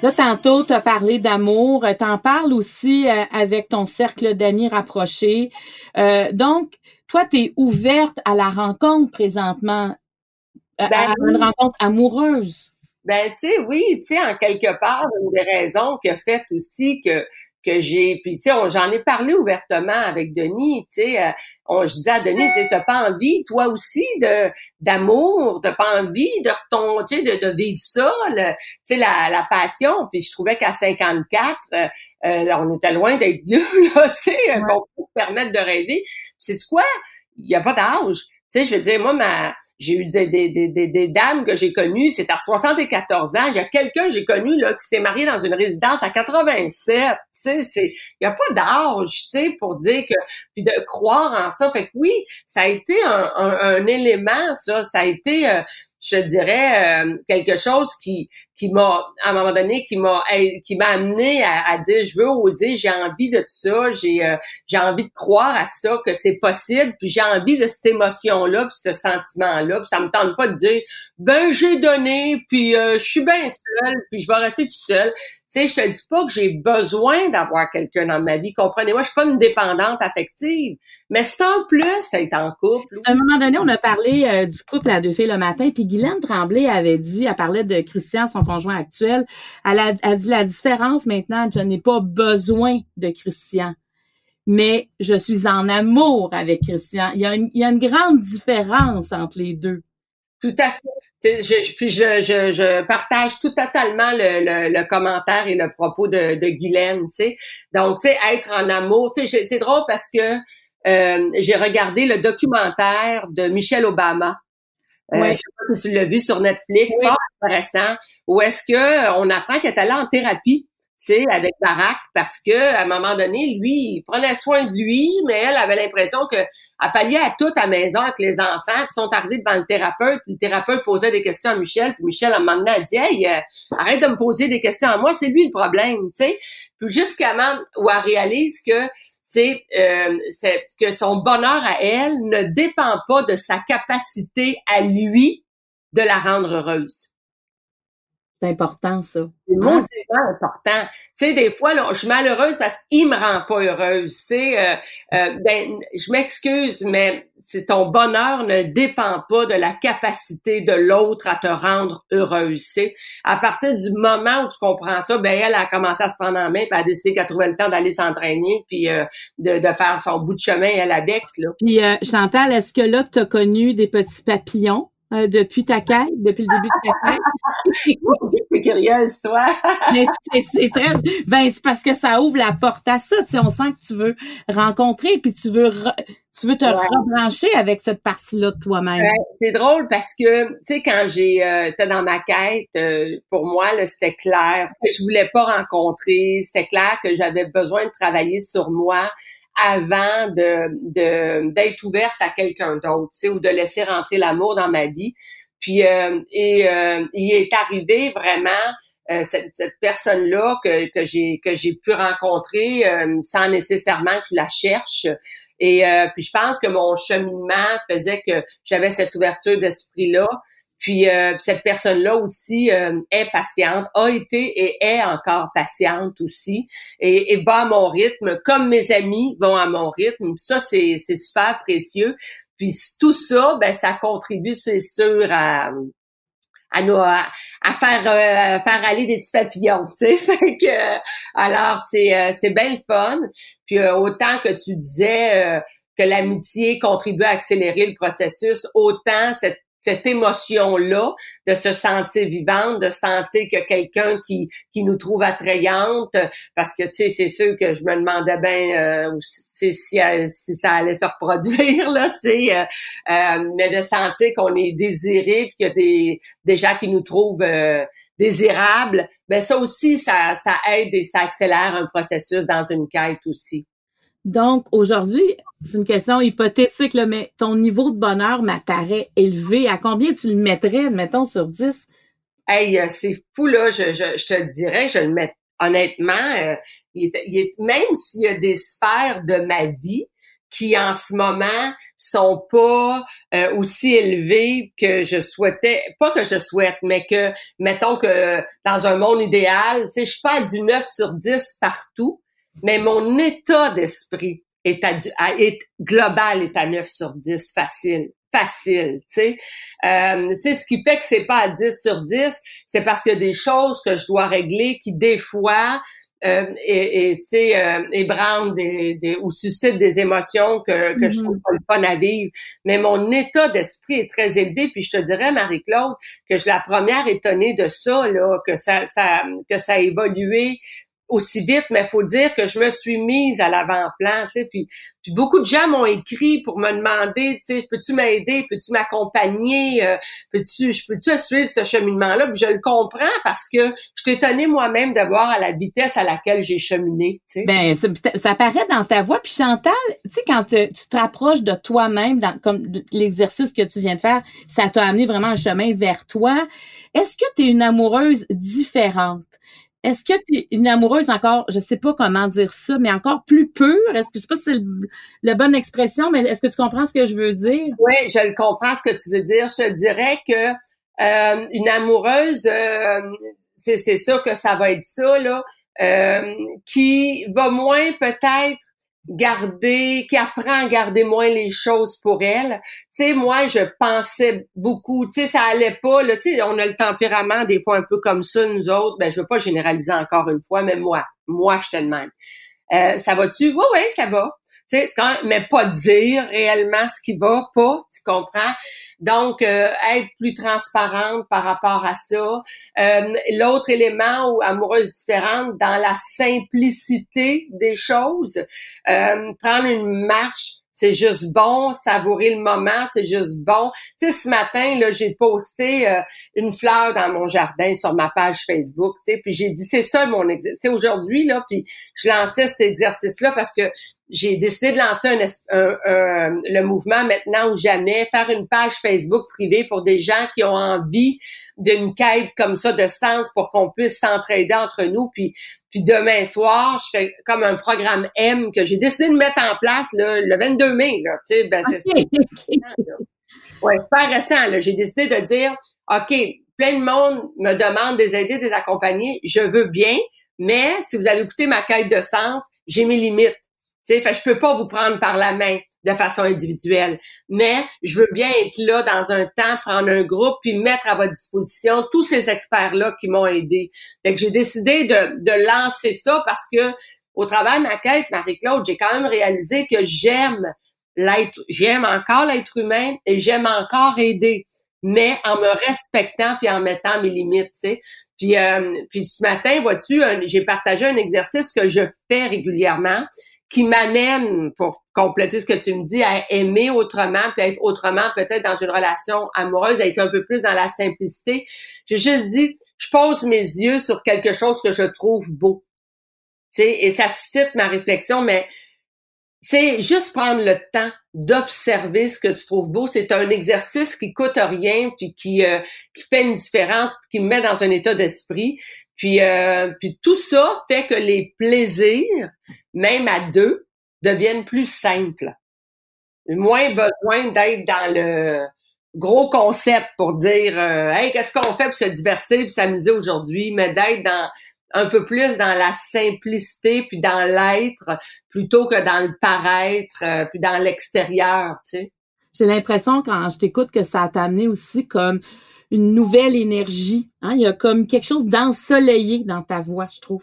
Là, tantôt, tu as parlé d'amour. Tu en parles aussi euh, avec ton cercle d'amis rapprochés. Euh, donc, toi, tu es ouverte à la rencontre présentement, à, ben une rencontre amoureuse. Ben, tu sais, oui, tu sais, en quelque part, une des raisons qui a fait aussi que que j'ai, puis tu sais, j'en ai parlé ouvertement avec Denis, tu sais, euh, on, je disais à Denis, tu t'as pas envie, toi aussi, de d'amour, t'as pas envie de retomber, tu sais, de, de vivre ça, tu sais, la, la passion, puis je trouvais qu'à 54, euh, euh, on était loin d'être là, là, tu sais, ouais. qu'on peut permettre de rêver. C'est quoi? Il n'y a pas d'âge. Tu sais, je veux dire, moi, ma, j'ai eu des, des, des, des, dames que j'ai connues, c'est à 74 ans. J'ai quelqu'un que j'ai connu là qui s'est marié dans une résidence à 87. Tu sais, c'est, il y a pas d'âge, tu sais, pour dire que, puis de croire en ça. Fait que oui, ça a été un, un, élément, ça, ça a été, euh, je dirais euh, quelque chose qui qui m'a à un moment donné qui m'a qui m'a amené à, dire je veux oser j'ai envie de ça j'ai euh, j'ai envie de croire à ça que c'est possible puis j'ai envie de cette émotion là puis ce sentiment là puis ça me tente pas de dire ben j'ai donné puis euh, je suis bien seule puis je vais rester tout seul sais je te dis pas que j'ai besoin d'avoir quelqu'un dans ma vie comprenez-moi je suis pas une dépendante affective mais c'est un plus être en couple. À un moment donné, on a parlé euh, du couple à deux filles le matin, puis Guylaine Tremblay avait dit, elle parlait de Christian, son conjoint actuel, elle a, dit la différence maintenant, je n'ai pas besoin de Christian, mais je suis en amour avec Christian. Il y a une grande différence entre les deux. Tout à fait. Je, puis je, je, je, partage tout totalement le, le, le, commentaire et le propos de, de Guylaine, tu sais. Donc, tu sais, être en amour, tu sais, c'est drôle parce que euh, j'ai regardé le documentaire de Michelle Obama. Euh, Je sais pas si tu l'as vu sur Netflix, oui. fort intéressant, où est-ce que euh, on apprend qu'elle est allée en thérapie, sais, avec Barack, parce que à un moment donné, lui, il prenait soin de lui, mais elle avait l'impression que elle palliait à tout à la maison avec les enfants, qui sont arrivés devant le thérapeute, puis le thérapeute posait des questions à Michel, puis Michel, à un moment donné, a dit Hey, euh, arrête de me poser des questions à moi, c'est lui le problème, tu sais. Puis jusqu'à où elle réalise que c'est euh, que son bonheur à elle ne dépend pas de sa capacité à lui de la rendre heureuse. C'est important, ça. C'est hein? vraiment important. Tu sais, des fois, là, je suis malheureuse parce qu'il me rend pas heureuse. Tu sais, euh, euh, ben, je m'excuse, mais c'est ton bonheur ne dépend pas de la capacité de l'autre à te rendre heureuse. Tu sais. À partir du moment où tu comprends ça, ben elle a commencé à se prendre en main, puis a décidé qu'elle trouvait le temps d'aller s'entraîner, puis euh, de, de, faire son bout de chemin à la Bex. Là. Puis Chantal, est-ce que là, tu as connu des petits papillons? Euh, depuis ta quête, depuis le début de ta quête. c'est curieuse, toi. Mais c'est très, ben c'est parce que ça ouvre la porte à ça. Tu sais, on sent que tu veux rencontrer puis tu veux tu veux te rebrancher avec cette partie-là de toi-même. c'est drôle parce que tu sais quand j'ai euh, dans ma quête, euh, pour moi là c'était clair. Je voulais pas rencontrer. C'était clair que j'avais besoin de travailler sur moi avant de d'être ouverte à quelqu'un d'autre, tu sais, ou de laisser rentrer l'amour dans ma vie. Puis euh, et euh, il est arrivé vraiment euh, cette, cette personne-là que, que j'ai que j'ai pu rencontrer sans nécessairement que je la cherche. Et puis je pense que mon cheminement faisait que j'avais cette ouverture d'esprit-là. Puis euh, cette personne-là aussi euh, est patiente, a été et est encore patiente aussi, et, va à mon rythme, comme mes amis vont à mon rythme. Ça, c'est super précieux. Puis tout ça, ben ça contribue, c'est sûr, à à nous à, faire euh, faire aller des petits papillons, tu sais. Alors c'est c'est bien le fun. Puis autant que tu disais que l'amitié contribue à accélérer le processus, autant cette cette émotion-là, de se sentir vivante, de sentir que quelqu'un qui, qui nous trouve attrayante, parce que, tu sais, c'est sûr que je me demandais bien euh, si, si, si, ça allait se reproduire, là, tu sais, euh, euh, mais de sentir qu'on est désiré, puis qu'il y a des, des gens qui nous trouvent euh, désirables, ben ça aussi, ça, ça aide et ça accélère un processus dans une quête aussi. Donc, aujourd'hui, c'est une question hypothétique, là, mais ton niveau de bonheur m'apparaît élevé. À combien tu le mettrais, mettons, sur 10? Hey, euh, c'est fou, là. Je, je, te dirais, je le mets honnêtement, euh, il est, même s'il y a des sphères de ma vie qui en ce moment sont pas euh, aussi élevées que je souhaitais, pas que je souhaite, mais que, mettons que dans un monde idéal, tu sais, je suis pas du 9 sur 10 partout, mais mon état d'esprit est, à, est global est à 9 sur 10 facile facile, tu sais. Euh, c'est ce qui fait que c'est pas à 10 sur 10, c'est parce qu'il y a des choses que je dois régler qui des fois euh, et, tu sais euh, ébranlent des, des, ou suscitent des émotions que, que je trouve mm-hmm. pas le fun à vivre. Mais mon état d'esprit est très élevé. Puis je te dirais, Marie-Claude, que je suis la première étonnée de ça, là, que ça, ça que ça a évolué aussi vite, mais faut dire que je me suis mise à l'avant-plan, tu sais, puis, puis beaucoup de gens m'ont écrit pour me demander, tu sais, peux-tu m'aider, peux-tu m'accompagner, euh, peux-tu, je peux-tu suivre ce cheminement-là, puis je le comprends parce que je suis étonnée moi-même de voir à la vitesse à laquelle j'ai cheminé, tu sais. Ben, ça, ça paraît dans ta voix, puis Chantal, tu sais, quand tu te rapproches de toi-même, dans, comme l'exercice que tu viens de faire, ça t'a amené vraiment un chemin vers toi. Est-ce que tu es une amoureuse différente? Est-ce que tu es une amoureuse encore, je sais pas comment dire ça, mais encore plus pure? Est-ce que je sais pas si c'est la bonne expression, mais est-ce que tu comprends ce que je veux dire? Oui, je comprends ce que tu veux dire. Je te dirais que euh, une amoureuse, euh, c'est sûr que ça va être ça, là, euh, qui va moins peut-être garder, qui apprend à garder moins les choses pour elle. Tu sais, moi, je pensais beaucoup, tu sais, ça allait pas, là, tu sais, on a le tempérament des fois un peu comme ça, nous autres, ben, je veux pas généraliser encore une fois, mais moi, moi, je te demande. Euh, ça va-tu? Oui, oui, ça va. Tu sais, mais pas dire réellement ce qui va pas, tu comprends? Donc, euh, être plus transparente par rapport à ça. Euh, l'autre élément ou amoureuse différente, dans la simplicité des choses, euh, prendre une marche c'est juste bon, savourer le moment, c'est juste bon. Tu sais, ce matin, là, j'ai posté une fleur dans mon jardin sur ma page Facebook, tu sais, puis j'ai dit, c'est ça mon exercice. C'est aujourd'hui, là, puis je lançais cet exercice-là parce que j'ai décidé de lancer un, le mouvement maintenant ou jamais, faire une page Facebook privée pour des gens qui ont envie d'une quête comme ça de sens pour qu'on puisse s'entraider entre nous. Puis, puis demain soir, je fais comme un programme M que j'ai décidé de mettre en place le 22 mai. Là, tu sais, ben, c'est ouais, super récent. J'ai décidé de dire OK, plein de monde me demande des aider, des accompagner, je veux bien, mais si vous allez écouter ma quête de sens, j'ai mes limites. Sais, fait, je peux pas vous prendre par la main de façon individuelle, mais je veux bien être là dans un temps, prendre un groupe, puis mettre à votre disposition tous ces experts-là qui m'ont aidé. Fait que j'ai décidé de, de lancer ça parce que au travers de ma quête, Marie-Claude, j'ai quand même réalisé que j'aime l'être, j'aime encore l'être humain et j'aime encore aider, mais en me respectant puis en mettant mes limites. Puis, euh, puis ce matin, vois-tu, j'ai partagé un exercice que je fais régulièrement qui m'amène, pour compléter ce que tu me dis, à aimer autrement, puis être autrement peut-être dans une relation amoureuse, être un peu plus dans la simplicité. J'ai juste dit, je pose mes yeux sur quelque chose que je trouve beau. et ça suscite ma réflexion, mais c'est juste prendre le temps d'observer ce que tu trouves beau. C'est un exercice qui coûte rien, puis qui, euh, qui fait une différence, puis qui me met dans un état d'esprit. Puis, euh, puis tout ça fait que les plaisirs, même à deux, deviennent plus simples. Moins besoin d'être dans le gros concept pour dire euh, Hey, qu'est-ce qu'on fait pour se divertir et s'amuser aujourd'hui, mais d'être dans un peu plus dans la simplicité puis dans l'être plutôt que dans le paraître euh, puis dans l'extérieur, tu sais. J'ai l'impression quand je t'écoute que ça t'a amené aussi comme une nouvelle énergie. Hein? Il y a comme quelque chose d'ensoleillé dans ta voix, je trouve.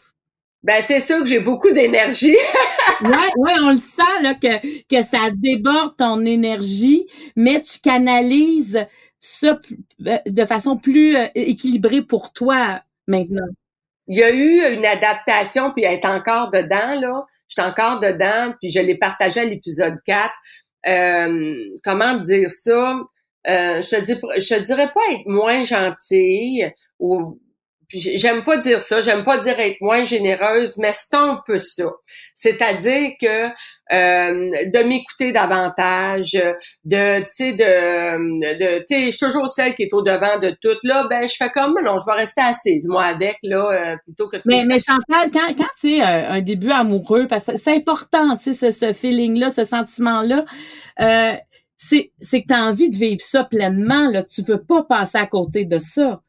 Ben c'est sûr que j'ai beaucoup d'énergie. ouais, ouais, on le sent là que que ça déborde ton énergie, mais tu canalises ça euh, de façon plus euh, équilibrée pour toi maintenant il y a eu une adaptation, puis elle est encore dedans, là. Je suis encore dedans, puis je l'ai partagé à l'épisode 4. Euh, comment dire ça? Euh, je dis, je te dirais pas être moins gentille ou j'aime pas dire ça, j'aime pas dire être moins généreuse, mais c'est un peu ça. C'est-à-dire que euh, de m'écouter davantage, de, tu sais, de, de tu sais, je suis toujours celle qui est au devant de tout. Là, ben, je fais comme, non, je vais rester assise, moi, avec, là, euh, plutôt que... Mais, mais Chantal, quand, quand tu sais, un, début amoureux, parce que c'est important, tu sais, ce, ce feeling-là, ce sentiment-là, euh, c'est, c'est que tu as envie de vivre ça pleinement, là. Tu veux pas passer à côté de ça.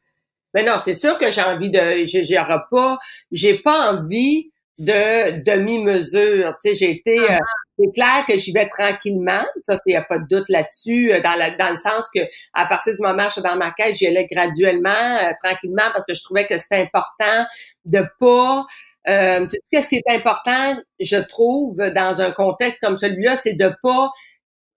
Mais non, c'est sûr que j'ai envie de, j'ai pas, j'ai pas envie de demi-mesure. Tu sais, j'ai été, euh, ah. c'est clair que j'y vais tranquillement. Ça, il n'y a pas de doute là-dessus, euh, dans, dans le sens que à partir du moment où je suis dans ma quête, j'y allais graduellement, euh, tranquillement, parce que je trouvais que c'était important de pas euh, qu'est-ce qui est important, je trouve, dans un contexte comme celui-là, c'est de pas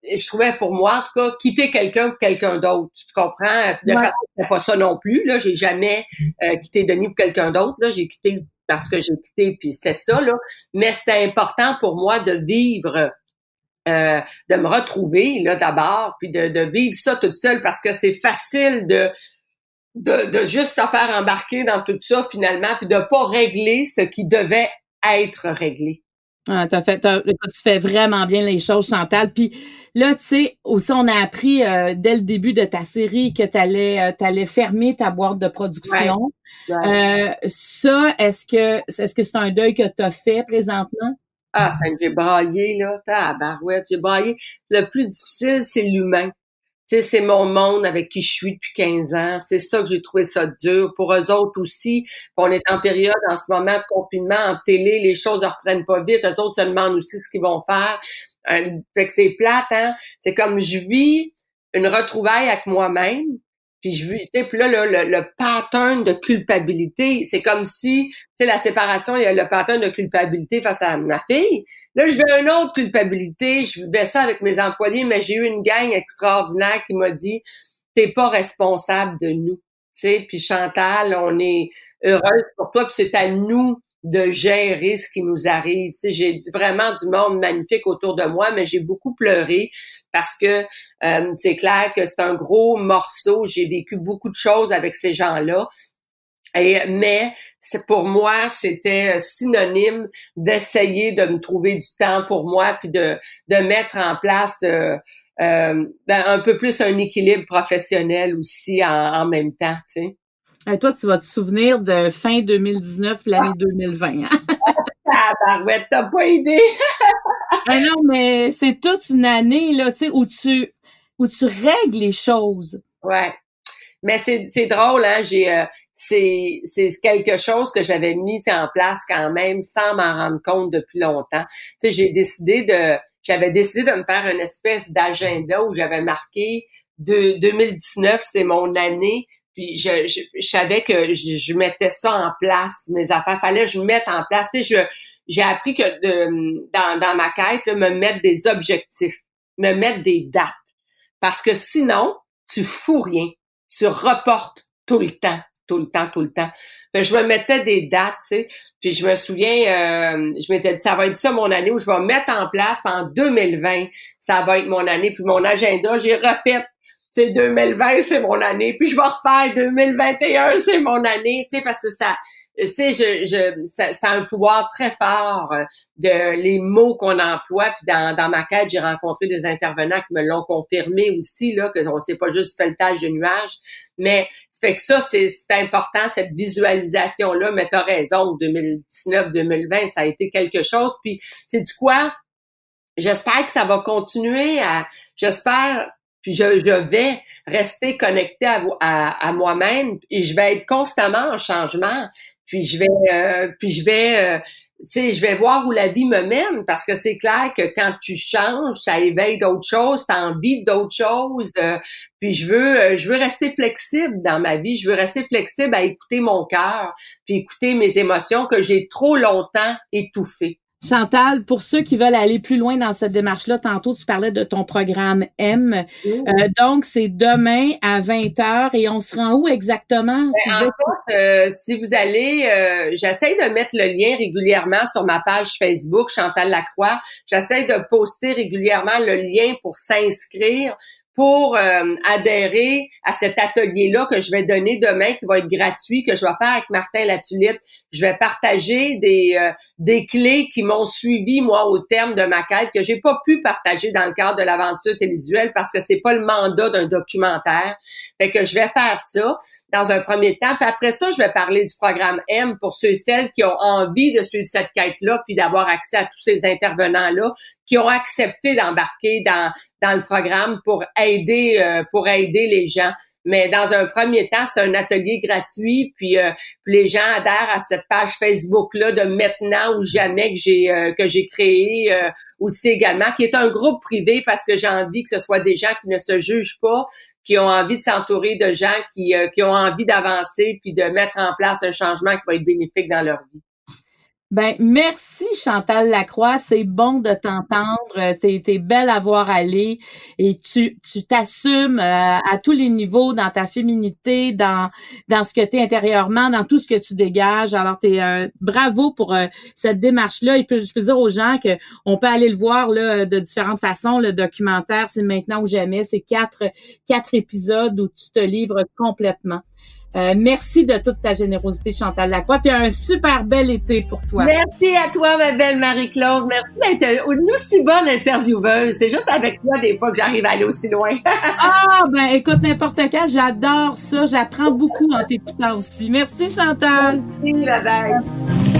je trouvais pour moi, en tout cas, quitter quelqu'un pour quelqu'un d'autre. Tu comprends? De ouais. façon, pas ça non plus. Là, j'ai jamais euh, quitté Denis pour quelqu'un d'autre. Là, j'ai quitté parce que j'ai quitté, puis c'était ça. Là. Mais c'était important pour moi de vivre, euh, de me retrouver là d'abord, puis de, de vivre ça toute seule parce que c'est facile de, de, de juste se faire embarquer dans tout ça finalement, puis de pas régler ce qui devait être réglé. Ah, t'as fait, tu fais vraiment bien les choses, Chantal. Puis là, tu sais, aussi, on a appris euh, dès le début de ta série que tu allais, euh, allais fermer ta boîte de production. Euh, ça, est-ce que est-ce que c'est un deuil que tu as fait présentement? Ah, ça, j'ai braillé, là. Ah, barouette, j'ai braillé. Le plus difficile, c'est l'humain c'est mon monde avec qui je suis depuis 15 ans. C'est ça que j'ai trouvé ça dur. Pour eux autres aussi, on est en période en ce moment de confinement, en télé, les choses ne reprennent pas vite. Eux autres se demandent aussi ce qu'ils vont faire. Euh, fait que c'est plate, hein? C'est comme je vis une retrouvaille avec moi-même, puis je sais, puis là, le, le, pattern de culpabilité, c'est comme si, tu sais, la séparation, il y a le pattern de culpabilité face à ma fille. Là, je veux une autre culpabilité. Je vais ça avec mes employés, mais j'ai eu une gang extraordinaire qui m'a dit, t'es pas responsable de nous. Puis Chantal, on est heureuse pour toi, puis c'est à nous de gérer ce qui nous arrive. Tu sais, j'ai vraiment du monde magnifique autour de moi, mais j'ai beaucoup pleuré parce que euh, c'est clair que c'est un gros morceau. J'ai vécu beaucoup de choses avec ces gens-là. Mais pour moi, c'était synonyme d'essayer de me trouver du temps pour moi, puis de, de mettre en place euh, euh, ben, un peu plus un équilibre professionnel aussi en, en même temps. Tu sais. Et toi, tu vas te souvenir de fin 2019, l'année 2020. Hein? ah, barouette, t'as pas idée. ah non, mais c'est toute une année là, tu sais, où tu où tu règles les choses. Ouais. Mais c'est, drôle, hein, j'ai euh, c'est, quelque chose que j'avais mis en place quand même sans m'en rendre compte depuis longtemps. Tu sais, j'ai décidé de j'avais décidé de me faire une espèce d'agenda où j'avais marqué de 2019, c'est mon année. Puis je, je, savais que je, mettais ça en place, mes affaires. Fallait que je mette en place. Tu sais, j'ai appris que de, dans, dans ma quête, me mettre des objectifs, me mettre des dates. Parce que sinon, tu fous rien. Tu reportes tout le temps, tout le temps, tout le temps. je me mettais des dates, tu sais. Puis je me souviens, euh, je m'étais dit, ça va être ça mon année où je vais mettre en place en 2020, ça va être mon année. Puis mon agenda, j'ai refait c'est 2020, c'est mon année. Puis je vais refaire 2021, c'est mon année. Tu sais, parce que ça, tu sais, je, je, ça, ça, a un pouvoir très fort euh, de les mots qu'on emploie. Puis dans, dans ma quête, j'ai rencontré des intervenants qui me l'ont confirmé aussi, là, que on sait pas juste pelletage de nuages. Mais fait que ça, c'est important, cette visualisation-là. Mais tu raison, 2019-2020, ça a été quelque chose. Puis c'est du quoi? J'espère que ça va continuer à. J'espère puis je, vais rester connecté à moi-même et je vais être constamment en changement. Puis je vais, euh, puis je vais, euh, je vais voir où la vie me mène parce que c'est clair que quand tu changes, ça éveille d'autres choses, t'as envie d'autres choses. Euh, puis je veux, euh, je veux rester flexible dans ma vie. Je veux rester flexible à écouter mon cœur, puis écouter mes émotions que j'ai trop longtemps étouffées. Chantal, pour ceux qui veulent aller plus loin dans cette démarche-là, tantôt tu parlais de ton programme M. Euh, donc, c'est demain à 20h et on se rend où exactement? Ben, en fait, euh, si vous allez, euh, j'essaie de mettre le lien régulièrement sur ma page Facebook, Chantal Lacroix. J'essaie de poster régulièrement le lien pour s'inscrire pour euh, adhérer à cet atelier-là que je vais donner demain, qui va être gratuit, que je vais faire avec Martin Latulippe. Je vais partager des, euh, des clés qui m'ont suivi, moi, au terme de ma quête, que j'ai pas pu partager dans le cadre de l'aventure télévisuelle parce que c'est pas le mandat d'un documentaire. Fait que je vais faire ça dans un premier temps. Puis après ça, je vais parler du programme M pour ceux et celles qui ont envie de suivre cette quête-là, puis d'avoir accès à tous ces intervenants-là qui ont accepté d'embarquer dans, dans le programme pour aider euh, pour aider les gens. Mais dans un premier temps, c'est un atelier gratuit, puis, euh, les gens adhèrent à cette page Facebook là de maintenant ou jamais que j'ai euh, que j'ai créé aussi également, qui est un groupe privé parce que j'ai envie que ce soit des gens qui ne se jugent pas, qui ont envie de s'entourer de gens qui qui ont envie d'avancer puis de mettre en place un changement qui va être bénéfique dans leur vie. Ben merci Chantal Lacroix, c'est bon de t'entendre, t'es belle à voir aller. Et tu tu t'assumes euh, à tous les niveaux dans ta féminité, dans dans ce que tu es intérieurement, dans tout ce que tu dégages. Alors t'es euh, bravo pour euh, cette démarche là et puis je peux dire aux gens que on peut aller le voir là de différentes façons. Le documentaire, c'est maintenant ou jamais, c'est quatre quatre épisodes où tu te livres complètement. Euh, merci de toute ta générosité, Chantal Lacroix. Puis un super bel été pour toi. Merci à toi, ma belle Marie-Claude. Merci d'être une aussi bonne intervieweuse. C'est juste avec toi, des fois, que j'arrive à aller aussi loin. ah, ben écoute, n'importe quand, j'adore ça. J'apprends beaucoup en t'écoutant aussi. Merci, Chantal. Merci, bye